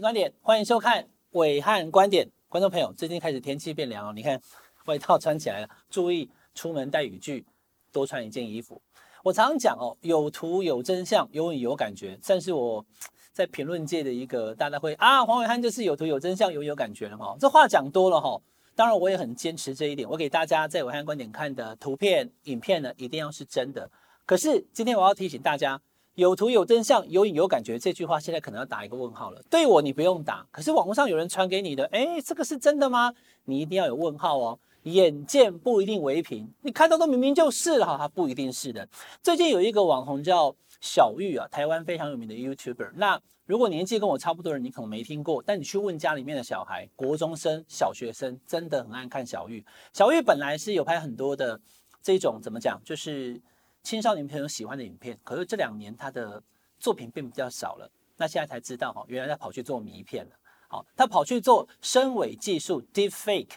观点，欢迎收看伟汉观点。观众朋友，最近开始天气变凉哦，你看外套穿起来了，注意出门带雨具，多穿一件衣服。我常常讲哦，有图有真相，有影有感觉。但是我在评论界的一个大家会啊，黄伟汉就是有图有真相，有有感觉了嘛。这话讲多了哈，当然我也很坚持这一点。我给大家在暐瀚观点看的图片、影片呢，一定要是真的。可是今天我要提醒大家。有图有真相，有影有感觉，这句话现在可能要打一个问号了。对我你不用打，可是网络上有人传给你的，诶，这个是真的吗？你一定要有问号哦。眼见不一定为凭，你看到都明明就是了哈，它不一定是的。最近有一个网红叫小玉啊，台湾非常有名的 YouTuber。那如果年纪跟我差不多的人，你可能没听过，但你去问家里面的小孩，国中生、小学生，真的很爱看小玉。小玉本来是有拍很多的这种怎么讲，就是。青少年朋友喜欢的影片，可是这两年他的作品并比较少了。那现在才知道哈，原来他跑去做迷片了。好，他跑去做深伪技术 （Deepfake），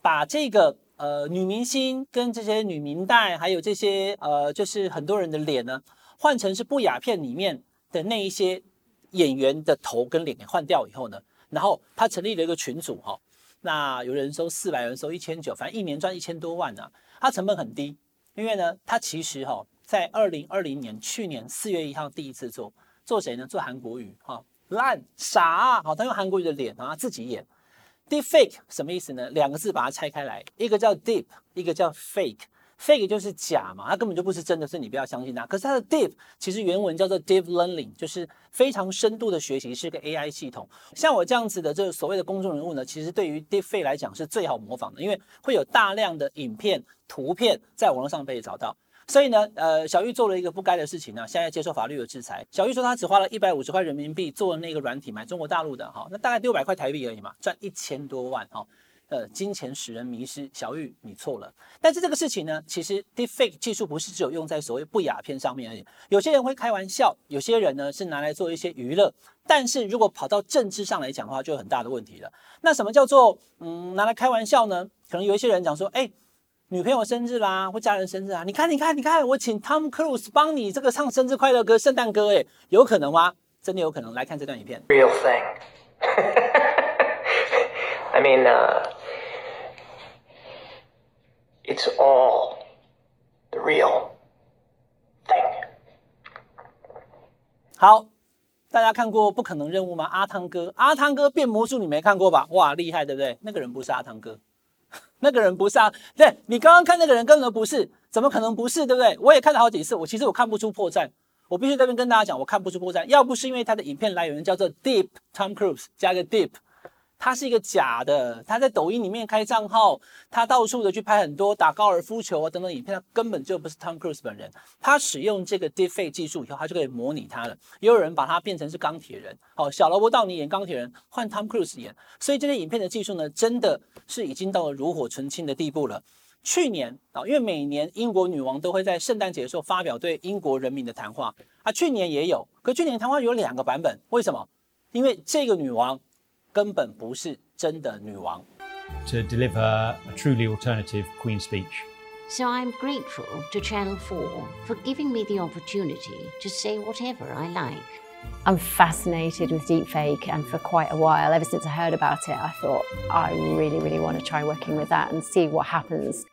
把这个呃女明星跟这些女明代，还有这些呃就是很多人的脸呢，换成是不雅片里面的那一些演员的头跟脸给换掉以后呢，然后他成立了一个群组哈。那有人收四百，有人收一千九，反正一年赚一千多万呢、他成本很低。因为呢，他其实哈、哦，在二零二零年去年四月一号第一次做，做谁呢？做韩国语哈，烂傻啊！好，他用韩国语的脸，然后自己演。Deepfake 什么意思呢？两个字把它拆开来，一个叫 Deep，一个叫 Fake。Fake 就是假嘛，它根本就不是真的，所以你不要相信它。可是它的 Deep 其实原文叫做 Deep Learning，就是非常深度的学习，是个 AI 系统。像我这样子的这个所谓的公众人物呢，其实对于 Deepfake 来讲是最好模仿的，因为会有大量的影片、图片在网络上被找到。所以呢，呃，小玉做了一个不该的事情呢，现在接受法律的制裁。小玉说他只花了一百五十块人民币做那个软体，买中国大陆的哈，那大概六百块台币而已嘛，赚一千多万哈。呃，金钱使人迷失，小玉你错了。但是这个事情呢，其实 Deepfake 技术不是只有用在所谓不雅片上面而已。有些人会开玩笑，有些人呢是拿来做一些娱乐。但是如果跑到政治上来讲的话，就有很大的问题了。那什么叫做嗯拿来开玩笑呢？可能有一些人讲说，哎，女朋友生日啦，或家人生日啊，你看你看你看，我请 Tom Cruise 帮你这个唱生日快乐歌、圣诞歌，哎，有可能吗？真的有可能。来看这段影片。Real thing. I mean, it's all the real thing. 好，大家看过《不可能任务》吗？阿汤哥，阿汤哥变魔术，你没看过吧？哇，厉害，对不对？那个人不是阿汤哥，那个人不是啊。对，你刚刚看那个人根本不是，怎么可能不是？对不对？我也看了好几次，我其实我看不出破绽。我必须在这边跟大家讲，我看不出破绽。要不是因为他的影片来源叫做 Deep Tom Cruise，加个 Deep。他是一个假的，他在抖音里面开账号，他到处的去拍很多打高尔夫球啊等等影片，他根本就不是 Tom Cruise 本人。他使用这个 Deepfake 技术以后，他就可以模拟他了。也有人把他变成是钢铁人，好，小萝卜道尼演钢铁人，换 Tom Cruise 演。所以这些影片的技术呢，真的是已经到了炉火纯青的地步了。去年啊，因为每年英国女王都会在圣诞节的时候发表对英国人民的谈话，啊，去年也有，可去年谈话有两个版本，为什么？因为这个女王。根本不是真的女王。To deliver a truly alternative Queen speech. So I'm grateful to Channel 4 for giving me the opportunity to say whatever I like. I'm fascinated with deepfake, and for quite a while, ever since I heard about it, I thought I really, really want to try working with that and see what happens.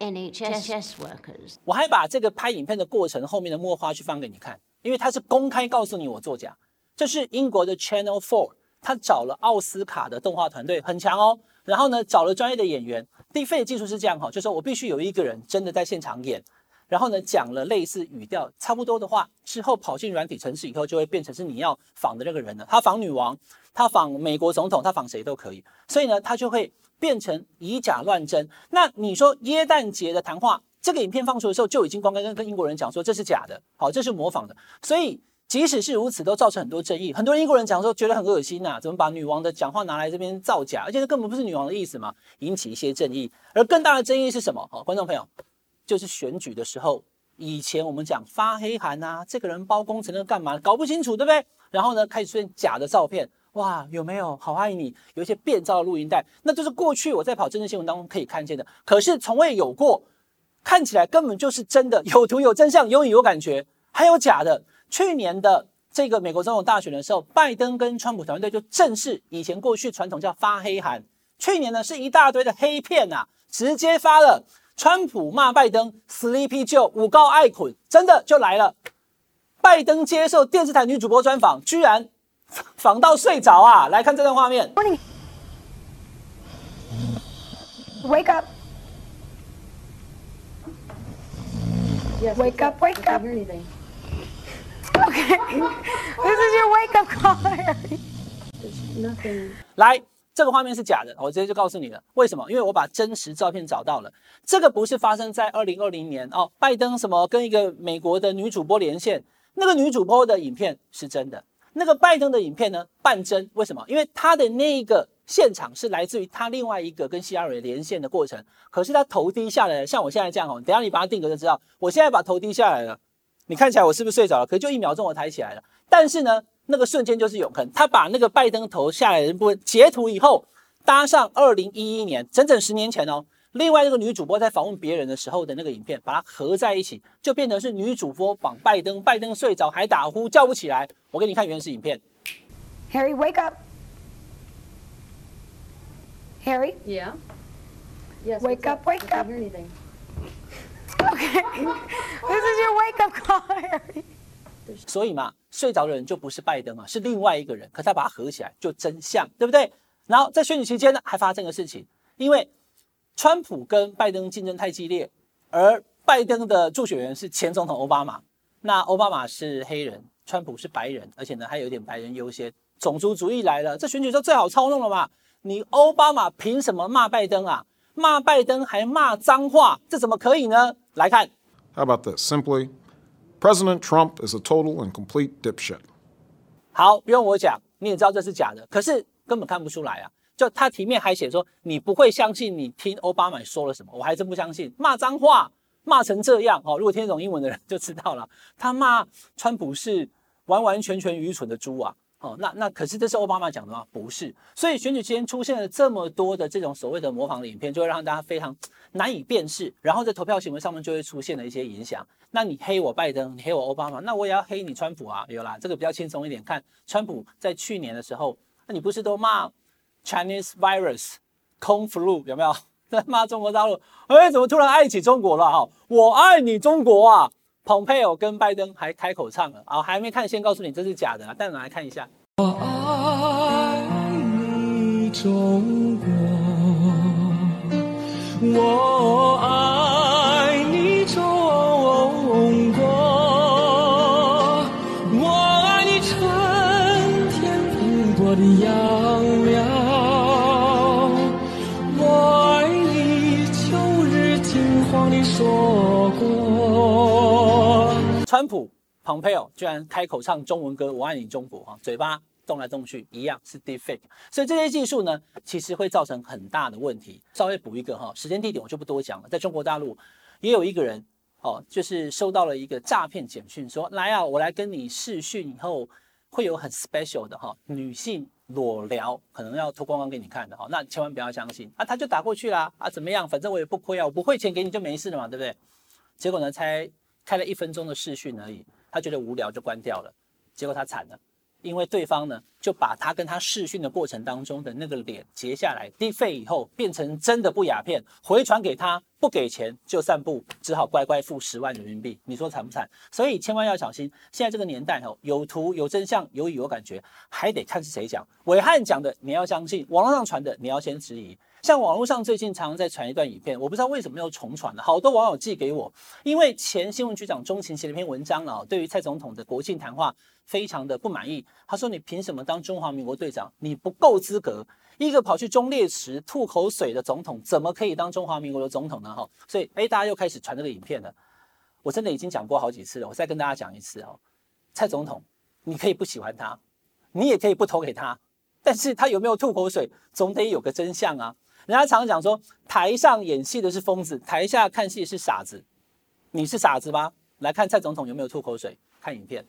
NHS workers. 我还把这个拍影片的过程后面的幕花絮放给你看，因为它是公开告诉你我作假。这是英国的 Channel 4。 他找了奥斯卡的动画团队，很强哦。然后呢，找了专业的演员。Deepfake 技术是这样哈，就是说我必须有一个人真的在现场演，然后呢讲了类似语调差不多的话，之后跑进软体程式以后，就会变成是你要仿的那个人了。他仿女王，他仿美国总统，他仿谁都可以。所以呢，他就会变成以假乱真。那你说耶诞节的谈话，这个影片放出的时候就已经光跟跟英国人讲说这是假的，好，这是模仿的。所以。即使是如此，都造成很多争议。很多英国人讲说觉得很恶心呐、怎么把女王的讲话拿来这边造假？而且这根本不是女王的意思嘛，引起一些争议。而更大的争议是什么？好，观众朋友，就是选举的时候，以前我们讲发黑函啊，这个人包工程的干嘛，搞不清楚，对不对？然后呢，开始出现假的照片，哇，有没有好爱你？有一些变造的录音带，那就是过去我在跑政治新闻当中可以看见的，可是从未有过，看起来根本就是真的，有图有真相，有影有感觉，还有假的。去年的这个美国总统大选的时候，拜登跟川普团队就正式以前过去传统叫发黑函，去年呢是一大堆的黑片呐、啊，直接发了。川普骂拜登 Sleepy Joe 五高爱捆，真的就来了。拜登接受电视台女主播专访，居然访到睡着啊！来看这段画面。Morning. Wake up. Yes, Wake up, wake up. This is your wake up call. Nothing. 来，这个画面是假的，我直接就告诉你了。为什么？因为我把真实照片找到了。这个不是发生在二零二零年哦，拜登什么跟一个美国的女主播连线，那个女主播的影片是真的，那个拜登的影片呢半真。为什么？因为他的那一个现场是来自于他另外一个跟希拉蕊连线的过程，可是他头低下来，像我现在这样哦，等下你把它定格就知道。我现在把头低下来了，你看起来我是不是睡着了？可是就一秒钟我抬起来了，但是呢，那个瞬间就是永恒。他把那个拜登头下来的部分截图以后，搭上二零一一年，整整十年前哦，另外那个女主播在访问别人的时候的那个影片，把它合在一起，就变成是女主播绑拜登，拜登睡着还打呼叫不起来。我给你看原始影片。Harry, wake up. Harry, Yeah. Yes. Wake up, wake up. Okay. this is your wake up call, Harry. 所以嘛，睡着的人就不是拜登啊，是另外一个人。可是他把它合起来，就真相，对不对？然后在选举期间呢，还发生个事情，因为川普跟拜登竞争太激烈，而拜登的助选员是前总统奥巴马。那奥巴马是黑人，川普是白人，而且呢还有一点白人优先，种族主义来了。这选举就最好操弄了嘛？你奥巴马凭什么骂拜登啊？骂拜登还骂脏话，这怎么可以呢？来看。How about this? Simply, President Trump is a total and complete dipshit. 好，不用我讲，你也知道这是假的，可是根本看不出来啊！就他题面还写说，你不会相信你听奥巴马说了什么，我还真不相信，骂脏话骂成这样哦！如果听得懂英文的人就知道了，他骂川普是完完全全愚蠢的猪啊！哦，那那可是这是奥巴马讲的吗？不是，所以选举期间出现了这么多的这种所谓的模仿的影片，就会让大家非常难以辨识，然后在投票行为上面就会出现了一些影响。那你黑我拜登，你黑我奥巴马，那我也要黑你川普啊！有啦，这个比较轻松一点。看川普在去年的时候，那你不是都骂 Chinese virus、空 flu 有没有？在 骂中国大陆，哎，怎么突然爱起中国了？哈，我爱你中国啊！蓬佩奥跟拜登还开口唱了啊，还没看，先告诉你这是假的，但我们来看一下。我爱你中国，我爱川普、蓬佩奥居然开口唱中文歌《我爱你中国》啊，嘴巴动来动去一样是 deepfake，所以这些技术呢，其实会造成很大的问题。稍微补一个哈，时间地点我就不多讲了。在中国大陆也有一个人哦，就是收到了一个诈骗简讯，说来啊，我来跟你试讯以后会有很 special 的哈女性裸聊，可能要脱光光给你看的哈，那千万不要相信啊，他就打过去啦啊，怎么样？反正我也不亏啊，我不汇钱给你就没事了嘛，对不对？结果呢，才开了一分钟的视讯而已，他觉得无聊就关掉了，结果他惨了。因为对方呢，就把他跟他视讯的过程当中的那个脸截下来低费以后变成真的不雅片，回传给他，不给钱就散布，只好乖乖付十万人民币。你说惨不惨？所以千万要小心。现在这个年代哦，有图有真相，有语有感觉，还得看是谁讲。伟汉讲的你要相信，网络上传的你要先质疑。像网络上最近常常在传一段影片，我不知道为什么又重传了，好多网友寄给我，因为前新闻局长钟情写了一篇文章啊，对于蔡总统的国庆谈话非常的不满意。他说：“你凭什么当中华民国队长？你不够资格。一个跑去忠烈祠吐口水的总统，怎么可以当中华民国的总统呢？”哈，所以哎，大家又开始传这个影片了。我真的已经讲过好几次了，我再跟大家讲一次哦。蔡总统，你可以不喜欢他，你也可以不投给他，但是他有没有吐口水，总得有个真相啊。人家常常讲说，台上演戏的是疯子，台下看戏是傻子。你是傻子吗？来看蔡总统有没有吐口水？看影片。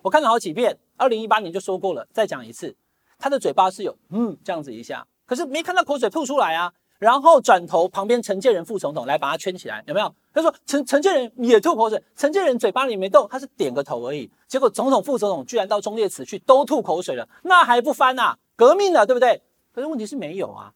我看了好几遍，二零一八年就说过了，再讲一次。他的嘴巴是有嗯这样子一下，可是没看到口水吐出来啊。然后转头旁边陈建仁副总统来把他圈起来，有没有？他说陈陈建仁也吐口水，陈建仁嘴巴里没动，他是点个头而已。结果总统副总统居然到忠烈祠去都吐口水了，那还不翻呐？革命了，对不对？可是问题是没有啊，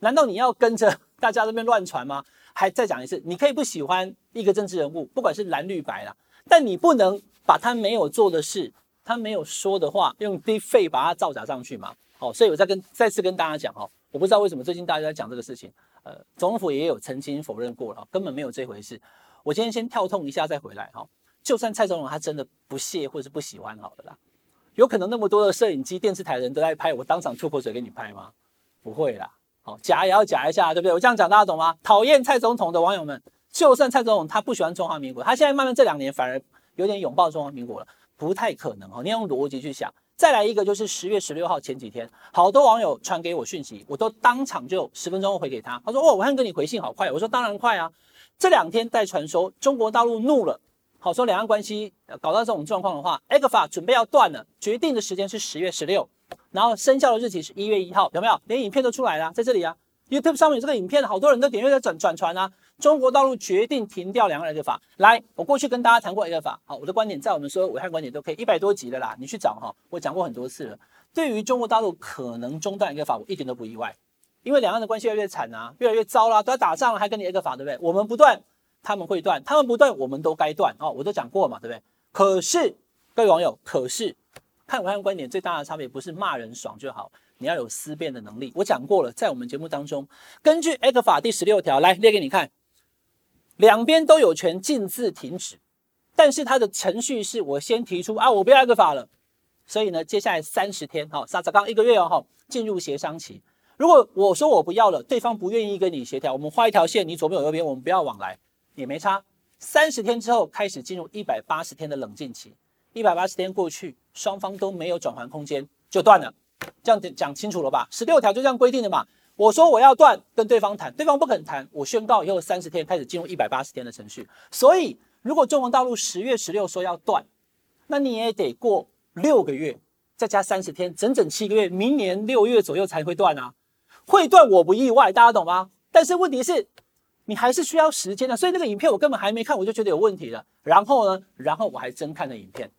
难道你要跟着大家这边乱传吗？还再讲一次，你可以不喜欢一个政治人物，不管是蓝绿白啦，但你不能把他没有做的事，他没有说的话，用 defy 把它造假上去嘛。好，所以我再跟再次跟大家讲哦，我不知道为什么最近大家在讲这个事情，呃，总统府也有曾经否认过了，根本没有这回事。我今天先跳痛一下再回来哈，就算蔡总统他真的不屑或者是不喜欢好了啦，有可能那么多的摄影机、电视台人都在拍，我当场吐口水给你拍吗？不会啦。好，假也要假一下，对不对？我这样讲大家懂吗？讨厌蔡总统的网友们，就算蔡总统他不喜欢中华民国，他现在慢慢这两年反而有点拥抱中华民国了，不太可能哦。你要用逻辑去想。再来一个就是十月十六号前几天，好多网友传给我讯息，我都当场就十分钟回给他。他说：“哦，我看跟你回信好快。”我说：“当然快啊！这两天在传说中国大陆怒了，好说两岸关系搞到这种状况的话，ECFA 准备要断了，决定的时间是十月十六。”然后生效的日期是一月一号，有没有？连影片都出来了，在这里啊，YouTube 上面有这个影片，好多人都点阅在转转传啊。中国大陆决定停掉两岸 ECFA。来，我过去跟大家谈过一个法好，我的观点在我们所有暐瀚观点都可以一百多集了啦，你去找哈，我讲过很多次了。对于中国大陆可能中断一个法我一点都不意外，因为两岸的关系越来越惨啊，越来越糟啦，都要打仗了，还跟你一个法对不对？我们不断，他们会断，他们不断，我们都该断哦，我都讲过嘛，对不对？可是各位网友，可是。看武汉观点最大的差别不是骂人爽就好，你要有思辨的能力。我讲过了，在我们节目当中，根据 ECFA 第十六条来列给你看，两边都有权径自停止，但是它的程序是我先提出啊，我不要 ECFA 了，所以呢，接下来三十天，好，沙子刚一个月哦，哈，进入协商期。如果我说我不要了，对方不愿意跟你协调，我们画一条线，你左边我右边，我们不要往来，也没差。三十天之后开始进入一百八十天的冷静期。一百八十天过去，双方都没有转圜空间，就断了。这样讲清楚了吧？十六条就这样规定的嘛。我说我要断，跟对方谈，对方不肯谈，我宣告以后三十天开始进入一百八十天的程序。所以，如果中国大陆十月十六说要断，那你也得过六个月，再加三十天，整整七个月，明年六月左右才会断啊。会断我不意外，大家懂吗？但是问题是，你还是需要时间的。所以那个影片我根本还没看，我就觉得有问题了。然后呢，然后我还真看了影片。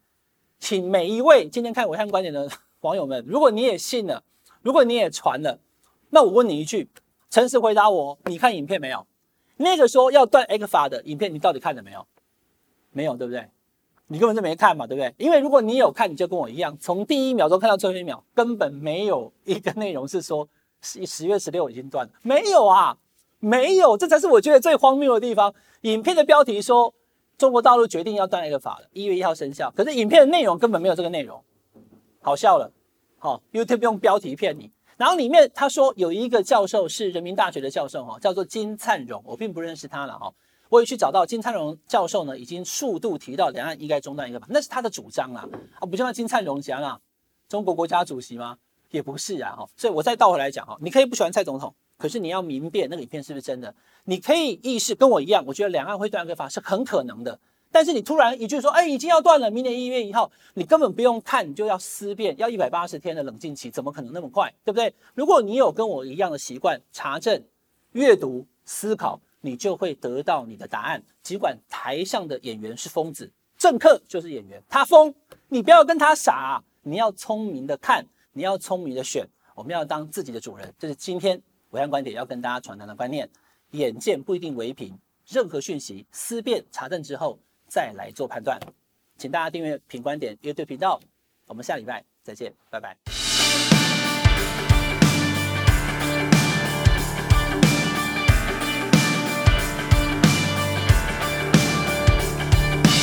请每一位今天看我看观点的 网友们，如果你也信了，如果你也传了，那我问你一句，诚实回答我，你看影片没有？那个说要断 X 法的影片，你到底看了没有？没有，对不对？你根本就没看嘛，对不对？因为如果你有看，你就跟我一样，从第一秒钟看到最后一秒，根本没有一个内容是说十十月十六已经断了，没有啊，没有，这才是我觉得最荒谬的地方。影片的标题说。中国大陆决定要断 X 法了，一月一号生效。可是影片的内容根本没有这个内容，好笑了。好、哦，YouTube 用标题骗你，然后里面他说有一个教授是人民大学的教授哈，叫做金灿荣，我并不认识他了哈。我也去找到金灿荣教授呢，已经数度提到两岸应该中断一个吧那是他的主张啦。啊，不就像金灿荣讲啊，中国国家主席吗？也不是啊哈。所以我再倒回来讲哈，你可以不喜欢蔡总统。可是你要明辨那个影片是不是真的？你可以意识跟我一样，我觉得两岸会断 ECFA 是很可能的。但是你突然一句说，哎，已经要断了，明年一月一号，你根本不用看，你就要思辨，要一百八十天的冷静期，怎么可能那么快？对不对？如果你有跟我一样的习惯，查证、阅读、思考，你就会得到你的答案。尽管台上的演员是疯子，政客就是演员，他疯，你不要跟他傻，你要聪明的看，你要聪明的选，我们要当自己的主人。这是今天。暐瀚观点要跟大家传达的观念，眼见不一定为凭，任何讯息思辨查证之后再来做判断。请大家订阅品观点 YouTube 频道，我们下礼拜再见，拜拜。